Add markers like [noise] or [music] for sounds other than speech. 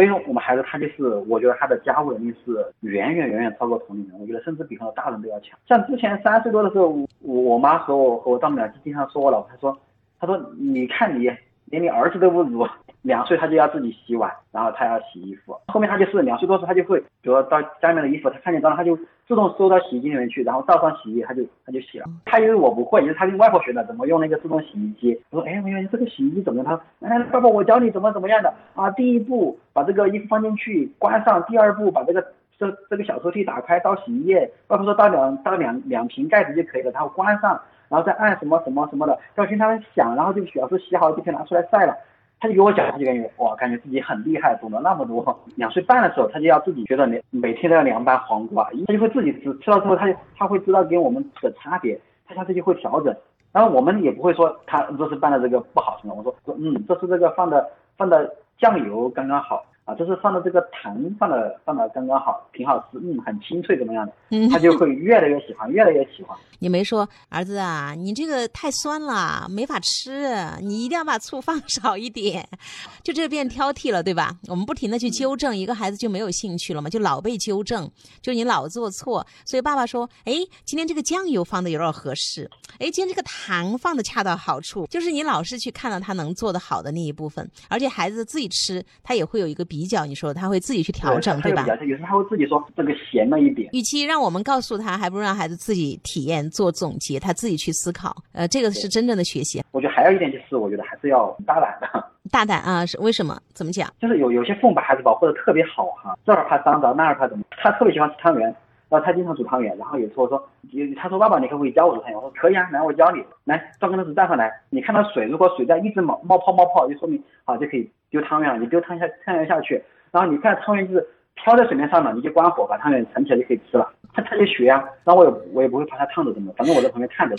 所以说我们孩子他就是，我觉得他的家务能力是远远远远超过同龄人，我觉得甚至比很多大人都要强。像之前三岁多的时候，我我妈和我和我丈母娘经常说我老婆，她说，她说你看你连你儿子都不如。两岁他就要自己洗碗，然后他要洗衣服。后面他就是两岁多时他就会，比如到家里面的衣服，他看见脏了，他就自动收到洗衣机里面去，然后倒上洗衣液，他就他就洗了。他因为我不会，也是他跟外婆学的，怎么用那个自动洗衣机。我说，哎，我说这个洗衣机怎么？他说，哎，爸爸，我教你怎么怎么样的啊？第一步把这个衣服放进去，关上；第二步把这个这这个小抽屉打开，倒洗衣液。外婆说倒两倒两两瓶盖子就可以了，然后关上，然后再按什么什么什么的，要听他响，然后就表示洗好就可以拿出来晒了。他就给我讲，他就感觉哇，感觉自己很厉害，懂得那么多。两岁半的时候，他就要自己觉得每每天都要凉拌黄瓜，他就会自己吃，吃到之后，他就他会知道给我们的差别，他下次就会调整。然后我们也不会说他这是拌的这个不好什么，我说嗯，这次这个放的放的酱油刚刚好。就是放的这个糖放的放的刚刚好，挺好吃，嗯，很清脆，怎么样的？嗯，他就会越来越喜欢，越来越喜欢。你没说儿子啊，你这个太酸了，没法吃，你一定要把醋放 [laughs] 少一点，就这变挑剔了，对吧？我们不停的去纠正一个孩子就没有兴趣了嘛，就老被纠正，就你老做错。所以爸爸说，哎，今天这个酱油放的有点合适，哎，今天这个糖放的恰到好处，就是你老是去看到他能做的好的那一部分，而且孩子自己吃，他也会有一个比。比较，你说他会自己去调整，对吧？有时候他会自己说这个咸了一点。与其让我们告诉他，还不如让孩子自己体验、做总结，他自己去思考。呃，这个是真正的学习。我觉得还有一点就是，我觉得还是要大胆的。[laughs] 大胆啊，是为什么？怎么讲？就是有有些父母把孩子保护的特别好哈，这儿怕脏着，那儿怕怎么？他特别喜欢吃汤圆，然后他经常煮汤圆，然后有时候说，他说爸爸，你可不可以教我煮汤圆？我说可以啊，来我教你。来，照跟头纸站上来，你看到水，如果水在一直冒冒泡冒泡，就说明好就可以丢汤圆了。你丢汤下汤圆下去。然后你看汤圆就是飘在水面上的，你就关火把汤圆盛起来就可以吃了。他他就学啊，然后我也我也不会怕他烫着怎么，反正我在旁边看着。